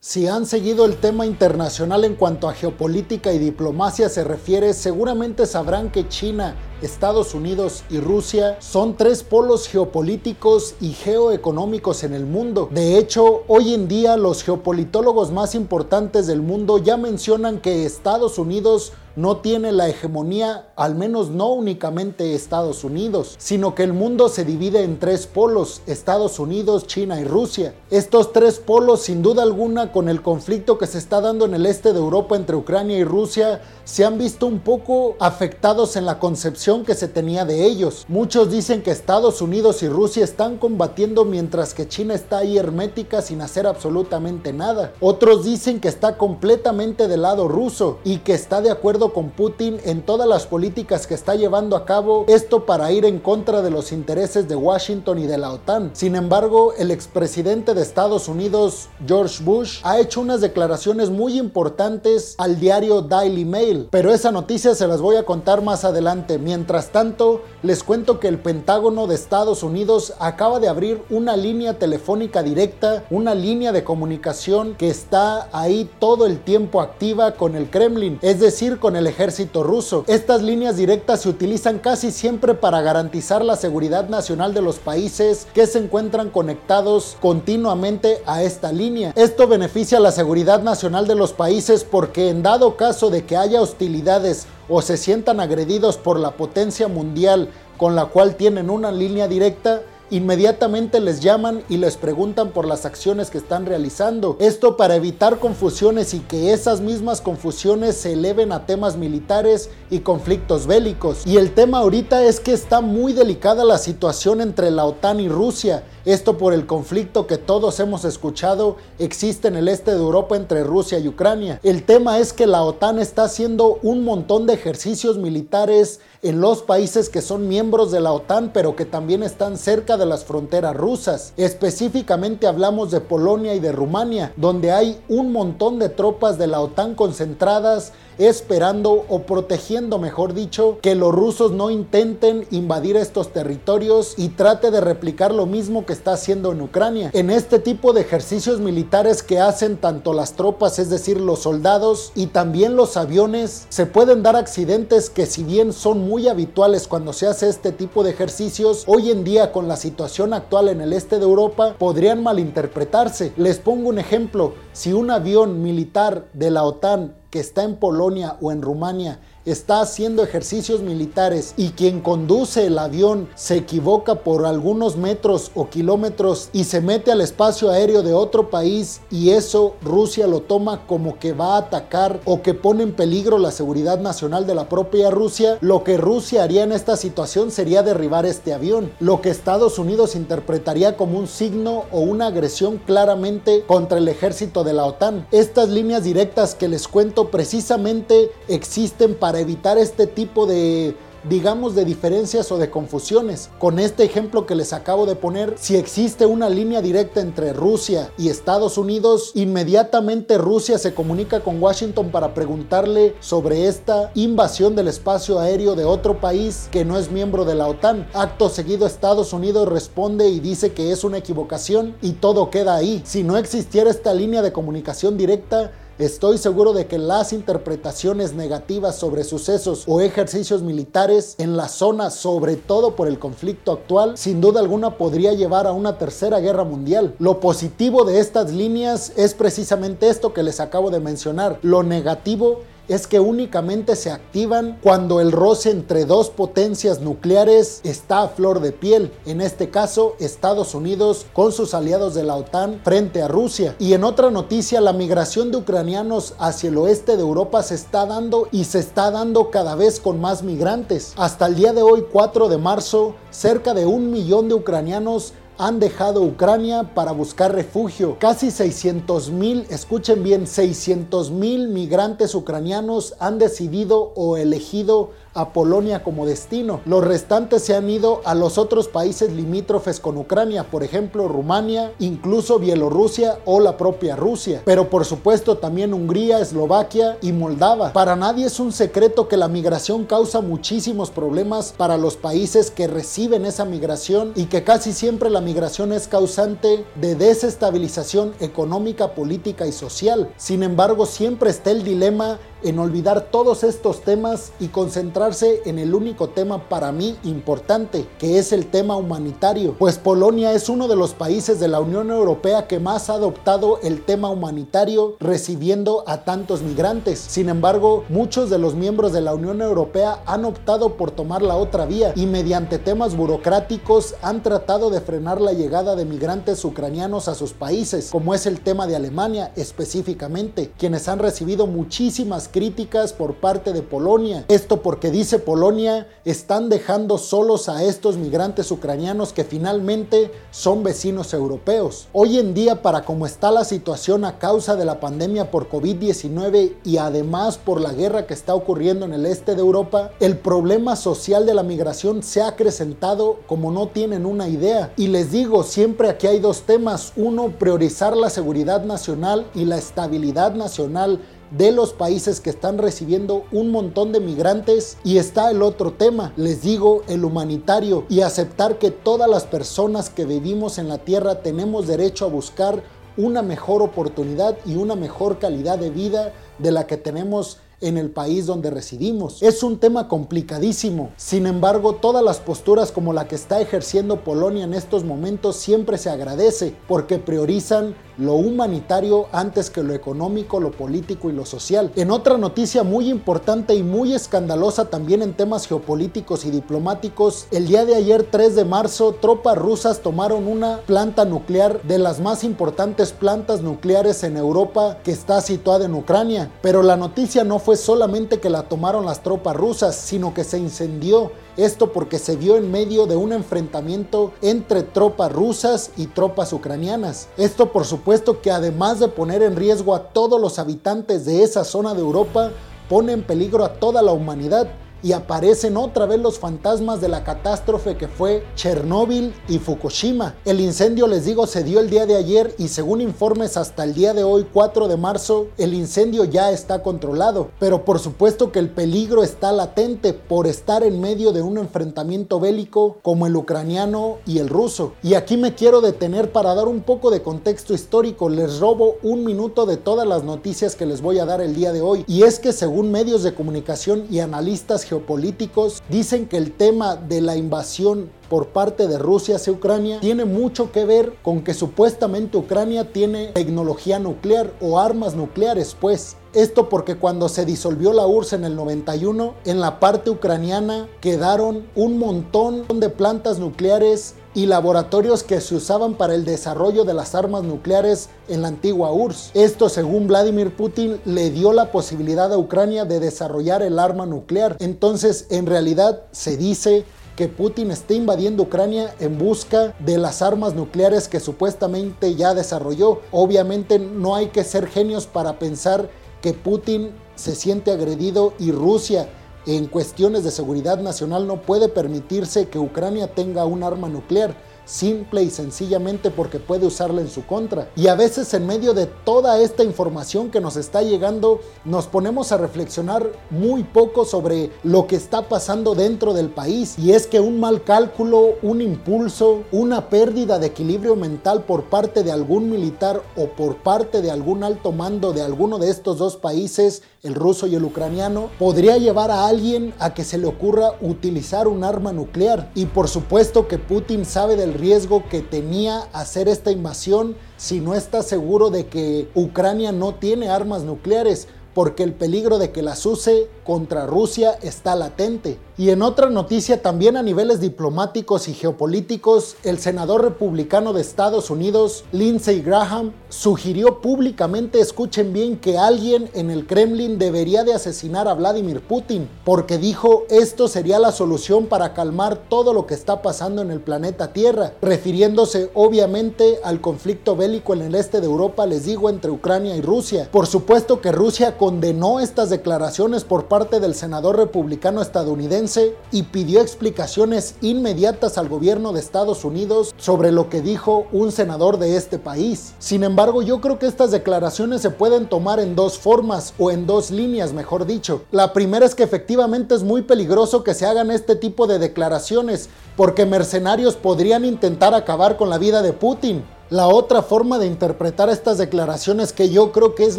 Si han seguido el tema internacional en cuanto a geopolítica y diplomacia se refiere, seguramente sabrán que China, Estados Unidos y Rusia son tres polos geopolíticos y geoeconómicos en el mundo. De hecho, hoy en día los geopolitólogos más importantes del mundo ya mencionan que Estados Unidos no tiene la hegemonía, al menos no únicamente Estados Unidos, sino que el mundo se divide en tres polos, Estados Unidos, China y Rusia. Estos tres polos, sin duda alguna, con el conflicto que se está dando en el este de Europa entre Ucrania y Rusia, se han visto un poco afectados en la concepción que se tenía de ellos. Muchos dicen que Estados Unidos y Rusia están combatiendo mientras que China está ahí hermética sin hacer absolutamente nada. Otros dicen que está completamente del lado ruso y que está de acuerdo con Putin en todas las políticas que está llevando a cabo, esto para ir en contra de los intereses de Washington y de la OTAN. Sin embargo, el expresidente de Estados Unidos, George Bush, ha hecho unas declaraciones muy importantes al diario Daily Mail, pero esa noticia se las voy a contar más adelante. Mientras tanto, les cuento que el Pentágono de Estados Unidos acaba de abrir una línea telefónica directa, una línea de comunicación que está ahí todo el tiempo activa con el Kremlin, es decir, con el ejército ruso. Estas líneas directas se utilizan casi siempre para garantizar la seguridad nacional de los países que se encuentran conectados continuamente a esta línea. Esto beneficia la seguridad nacional de los países porque en dado caso de que haya hostilidades o se sientan agredidos por la potencia mundial con la cual tienen una línea directa, inmediatamente les llaman y les preguntan por las acciones que están realizando. Esto para evitar confusiones y que esas mismas confusiones se eleven a temas militares y conflictos bélicos. Y el tema ahorita es que está muy delicada la situación entre la OTAN y Rusia. Esto por el conflicto que todos hemos escuchado existe en el este de Europa entre Rusia y Ucrania. El tema es que la OTAN está haciendo un montón de ejercicios militares en los países que son miembros de la OTAN pero que también están cerca de las fronteras rusas. Específicamente hablamos de Polonia y de Rumania, donde hay un montón de tropas de la OTAN concentradas esperando o protegiendo, mejor dicho, que los rusos no intenten invadir estos territorios y trate de replicar lo mismo que está haciendo en Ucrania. En este tipo de ejercicios militares que hacen tanto las tropas, es decir, los soldados y también los aviones, se pueden dar accidentes que si bien son muy habituales cuando se hace este tipo de ejercicios, hoy en día con la situación actual en el este de Europa podrían malinterpretarse. Les pongo un ejemplo, si un avión militar de la OTAN que está en Polonia o en Rumania está haciendo ejercicios militares y quien conduce el avión se equivoca por algunos metros o kilómetros y se mete al espacio aéreo de otro país y eso Rusia lo toma como que va a atacar o que pone en peligro la seguridad nacional de la propia Rusia, lo que Rusia haría en esta situación sería derribar este avión, lo que Estados Unidos interpretaría como un signo o una agresión claramente contra el ejército de la OTAN. Estas líneas directas que les cuento precisamente existen para evitar este tipo de digamos, de diferencias o de confusiones. Con este ejemplo que les acabo de poner, si existe una línea directa entre Rusia y Estados Unidos, inmediatamente Rusia se comunica con Washington para preguntarle sobre esta invasión del espacio aéreo de otro país que no es miembro de la OTAN. Acto seguido Estados Unidos responde y dice que es una equivocación y todo queda ahí. Si no existiera esta línea de comunicación directa, Estoy seguro de que las interpretaciones negativas sobre sucesos o ejercicios militares en la zona, sobre todo por el conflicto actual, sin duda alguna podría llevar a una tercera guerra mundial. Lo positivo de estas líneas es precisamente esto que les acabo de mencionar. Lo negativo es que únicamente se activan cuando el roce entre dos potencias nucleares está a flor de piel, en este caso Estados Unidos con sus aliados de la OTAN frente a Rusia. Y en otra noticia, la migración de ucranianos hacia el oeste de Europa se está dando y se está dando cada vez con más migrantes. Hasta el día de hoy, 4 de marzo, cerca de un millón de ucranianos han dejado Ucrania para buscar refugio. Casi 600 mil, escuchen bien, 600 mil migrantes ucranianos han decidido o elegido a Polonia como destino. Los restantes se han ido a los otros países limítrofes con Ucrania, por ejemplo Rumania, incluso Bielorrusia o la propia Rusia. Pero por supuesto también Hungría, Eslovaquia y Moldava. Para nadie es un secreto que la migración causa muchísimos problemas para los países que reciben esa migración y que casi siempre la migración es causante de desestabilización económica, política y social. Sin embargo, siempre está el dilema en olvidar todos estos temas y concentrarse en el único tema para mí importante, que es el tema humanitario, pues Polonia es uno de los países de la Unión Europea que más ha adoptado el tema humanitario recibiendo a tantos migrantes. Sin embargo, muchos de los miembros de la Unión Europea han optado por tomar la otra vía y mediante temas burocráticos han tratado de frenar la llegada de migrantes ucranianos a sus países, como es el tema de Alemania específicamente, quienes han recibido muchísimas críticas por parte de Polonia. Esto porque dice Polonia, están dejando solos a estos migrantes ucranianos que finalmente son vecinos europeos. Hoy en día, para cómo está la situación a causa de la pandemia por COVID-19 y además por la guerra que está ocurriendo en el este de Europa, el problema social de la migración se ha acrecentado como no tienen una idea. Y les digo, siempre aquí hay dos temas. Uno, priorizar la seguridad nacional y la estabilidad nacional de los países que están recibiendo un montón de migrantes. Y está el otro tema, les digo, el humanitario y aceptar que todas las personas que vivimos en la tierra tenemos derecho a buscar una mejor oportunidad y una mejor calidad de vida de la que tenemos en el país donde residimos. Es un tema complicadísimo. Sin embargo, todas las posturas como la que está ejerciendo Polonia en estos momentos siempre se agradece porque priorizan lo humanitario antes que lo económico, lo político y lo social. En otra noticia muy importante y muy escandalosa también en temas geopolíticos y diplomáticos, el día de ayer 3 de marzo tropas rusas tomaron una planta nuclear de las más importantes plantas nucleares en Europa que está situada en Ucrania. Pero la noticia no fue solamente que la tomaron las tropas rusas, sino que se incendió esto porque se vio en medio de un enfrentamiento entre tropas rusas y tropas ucranianas. Esto por supuesto que además de poner en riesgo a todos los habitantes de esa zona de Europa, pone en peligro a toda la humanidad y aparecen otra vez los fantasmas de la catástrofe que fue Chernóbil y Fukushima. El incendio, les digo, se dio el día de ayer y según informes hasta el día de hoy, 4 de marzo, el incendio ya está controlado. Pero por supuesto que el peligro está latente por estar en medio de un enfrentamiento bélico como el ucraniano y el ruso. Y aquí me quiero detener para dar un poco de contexto histórico. Les robo un minuto de todas las noticias que les voy a dar el día de hoy. Y es que según medios de comunicación y analistas geopolíticos dicen que el tema de la invasión por parte de Rusia hacia Ucrania tiene mucho que ver con que supuestamente Ucrania tiene tecnología nuclear o armas nucleares, pues. Esto porque cuando se disolvió la URSS en el 91, en la parte ucraniana quedaron un montón de plantas nucleares y laboratorios que se usaban para el desarrollo de las armas nucleares en la antigua URSS. Esto, según Vladimir Putin, le dio la posibilidad a Ucrania de desarrollar el arma nuclear. Entonces, en realidad, se dice que Putin esté invadiendo Ucrania en busca de las armas nucleares que supuestamente ya desarrolló. Obviamente no hay que ser genios para pensar que Putin se siente agredido y Rusia en cuestiones de seguridad nacional no puede permitirse que Ucrania tenga un arma nuclear simple y sencillamente porque puede usarla en su contra. Y a veces en medio de toda esta información que nos está llegando, nos ponemos a reflexionar muy poco sobre lo que está pasando dentro del país. Y es que un mal cálculo, un impulso, una pérdida de equilibrio mental por parte de algún militar o por parte de algún alto mando de alguno de estos dos países, el ruso y el ucraniano, podría llevar a alguien a que se le ocurra utilizar un arma nuclear. Y por supuesto que Putin sabe del riesgo que tenía hacer esta invasión si no está seguro de que Ucrania no tiene armas nucleares, porque el peligro de que las use contra Rusia está latente. Y en otra noticia, también a niveles diplomáticos y geopolíticos, el senador republicano de Estados Unidos, Lindsey Graham, sugirió públicamente, escuchen bien, que alguien en el Kremlin debería de asesinar a Vladimir Putin, porque dijo esto sería la solución para calmar todo lo que está pasando en el planeta Tierra, refiriéndose obviamente al conflicto bélico en el este de Europa, les digo, entre Ucrania y Rusia. Por supuesto que Rusia condenó estas declaraciones por parte del senador republicano estadounidense y pidió explicaciones inmediatas al gobierno de Estados Unidos sobre lo que dijo un senador de este país. Sin embargo, yo creo que estas declaraciones se pueden tomar en dos formas o en dos líneas, mejor dicho. La primera es que efectivamente es muy peligroso que se hagan este tipo de declaraciones porque mercenarios podrían intentar acabar con la vida de Putin. La otra forma de interpretar estas declaraciones que yo creo que es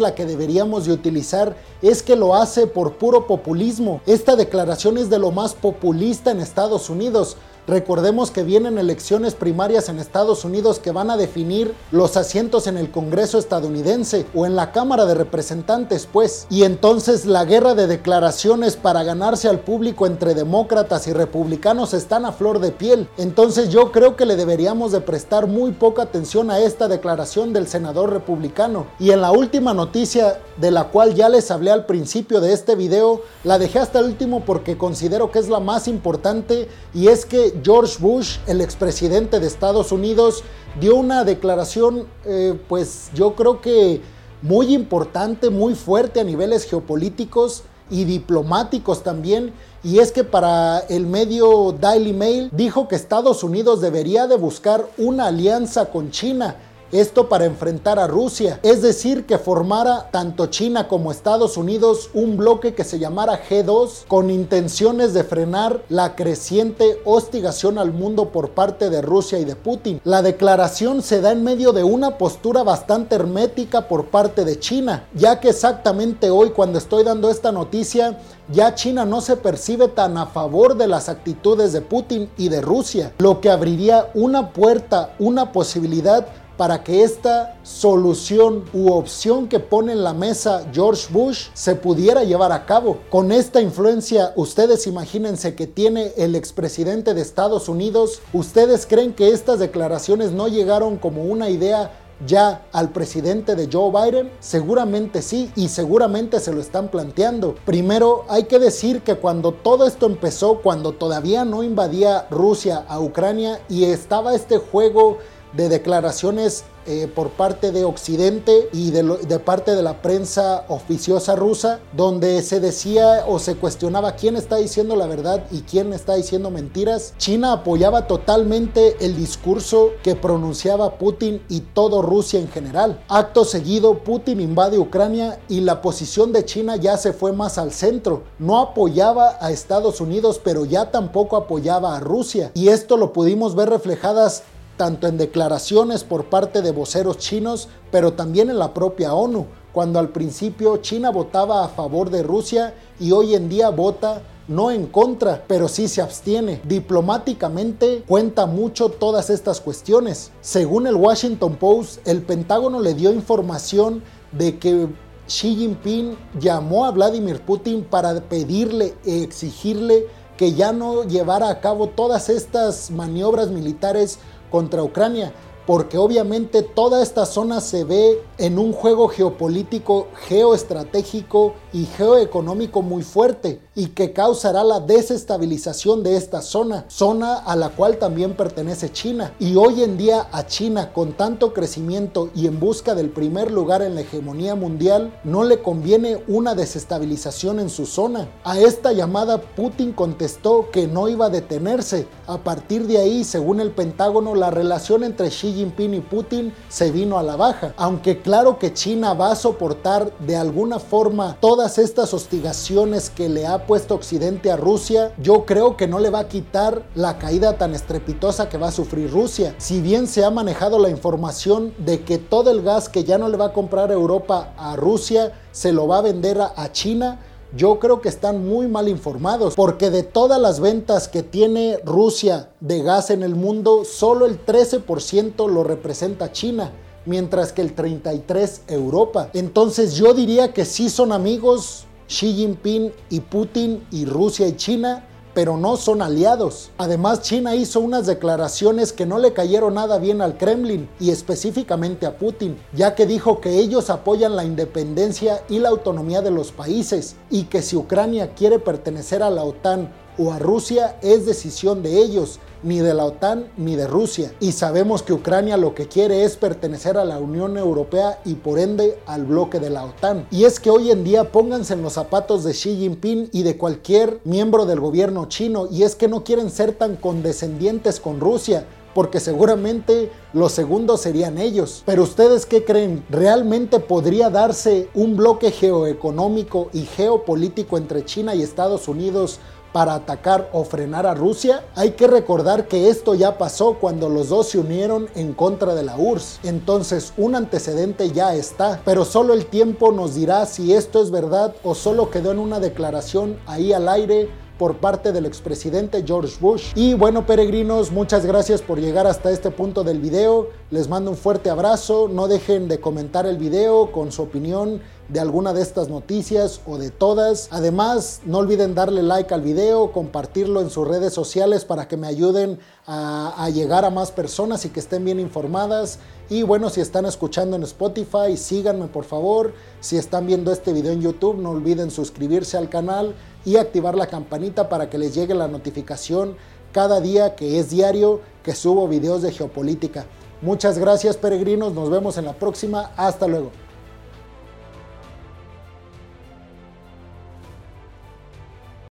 la que deberíamos de utilizar es que lo hace por puro populismo. Esta declaración es de lo más populista en Estados Unidos. Recordemos que vienen elecciones primarias en Estados Unidos que van a definir los asientos en el Congreso estadounidense o en la Cámara de Representantes, pues. Y entonces la guerra de declaraciones para ganarse al público entre demócratas y republicanos están a flor de piel. Entonces yo creo que le deberíamos de prestar muy poca atención a esta declaración del senador republicano. Y en la última noticia de la cual ya les hablé al principio de este video, la dejé hasta el último porque considero que es la más importante y es que George Bush, el expresidente de Estados Unidos, dio una declaración, eh, pues yo creo que muy importante, muy fuerte a niveles geopolíticos y diplomáticos también, y es que para el medio Daily Mail dijo que Estados Unidos debería de buscar una alianza con China esto para enfrentar a Rusia, es decir, que formara tanto China como Estados Unidos un bloque que se llamara G2 con intenciones de frenar la creciente hostigación al mundo por parte de Rusia y de Putin. La declaración se da en medio de una postura bastante hermética por parte de China, ya que exactamente hoy cuando estoy dando esta noticia, ya China no se percibe tan a favor de las actitudes de Putin y de Rusia, lo que abriría una puerta, una posibilidad para que esta solución u opción que pone en la mesa George Bush se pudiera llevar a cabo. Con esta influencia, ustedes imagínense que tiene el expresidente de Estados Unidos, ¿ustedes creen que estas declaraciones no llegaron como una idea ya al presidente de Joe Biden? Seguramente sí y seguramente se lo están planteando. Primero hay que decir que cuando todo esto empezó, cuando todavía no invadía Rusia a Ucrania y estaba este juego de declaraciones eh, por parte de Occidente y de, de, parte de la prensa oficiosa rusa, donde se decía o se cuestionaba quién está diciendo la verdad y quién está diciendo mentiras. China apoyaba totalmente el discurso que pronunciaba Putin y todo Rusia en general. Acto seguido, Putin invade Ucrania y la posición de China ya se fue más al centro. No apoyaba a Estados Unidos, pero ya tampoco apoyaba a Rusia. Y esto lo pudimos ver reflejadas tanto en declaraciones por parte de voceros chinos, pero también en la propia ONU, cuando al principio China votaba a favor de Rusia y hoy en día vota no en contra, pero sí se abstiene. Diplomáticamente cuenta mucho todas estas cuestiones. Según el Washington Post, el Pentágono le dio información de que Xi Jinping llamó a Vladimir Putin para pedirle, e exigirle que ya no llevara a cabo todas estas maniobras militares contra Ucrania, porque obviamente toda esta zona se ve en un juego geopolítico, geoestratégico y geoeconómico muy fuerte y que causará la desestabilización de esta zona, zona a la cual también pertenece China. Y hoy en día a China, con tanto crecimiento y en busca del primer lugar en la hegemonía mundial, no le conviene una desestabilización en su zona. A esta llamada Putin contestó que no iba a detenerse. A partir de ahí, según el Pentágono, la relación entre Xi Jinping y Putin se vino a la baja. Aunque claro que China va a soportar de alguna forma todas estas hostigaciones que le ha puesto Occidente a Rusia, yo creo que no le va a quitar la caída tan estrepitosa que va a sufrir Rusia. Si bien se ha manejado la información de que todo el gas que ya no le va a comprar Europa a Rusia se lo va a vender a, a China, yo creo que están muy mal informados, porque de todas las ventas que tiene Rusia de gas en el mundo, solo el 13% lo representa China, mientras que el 33% Europa. Entonces yo diría que sí son amigos Xi Jinping y Putin y Rusia y China, pero no son aliados. Además, China hizo unas declaraciones que no le cayeron nada bien al Kremlin y específicamente a Putin, ya que dijo que ellos apoyan la independencia y la autonomía de los países y que si Ucrania quiere pertenecer a la OTAN o a Rusia es decisión de ellos, ni de la OTAN ni de Rusia. Y sabemos que Ucrania lo que quiere es pertenecer a la Unión Europea y por ende al bloque de la OTAN. Y es que hoy en día pónganse en los zapatos de Xi Jinping y de cualquier miembro del gobierno chino y es que no quieren ser tan condescendientes con Rusia porque seguramente los segundos serían ellos. Pero ustedes qué creen? ¿Realmente podría darse un bloque geoeconómico y geopolítico entre China y Estados Unidos para atacar o frenar a Rusia? Hay que recordar que esto ya pasó cuando los dos se unieron en contra de la URSS. Entonces un antecedente ya está, pero solo el tiempo nos dirá si esto es verdad o solo quedó en una declaración ahí al aire por parte del expresidente George Bush. Y bueno, peregrinos, muchas gracias por llegar hasta este punto del video. Les mando un fuerte abrazo. No dejen de comentar el video con su opinión de alguna de estas noticias o de todas. Además, no olviden darle like al video, compartirlo en sus redes sociales para que me ayuden a, a, llegar a más personas y que estén bien informadas. Y bueno, si están escuchando en Spotify, síganme por favor. Si están viendo este video en YouTube, no olviden suscribirse al canal y activar la campanita para que les llegue la notificación cada día que es diario que subo videos de geopolítica. Muchas gracias peregrinos, nos vemos en la próxima, hasta luego.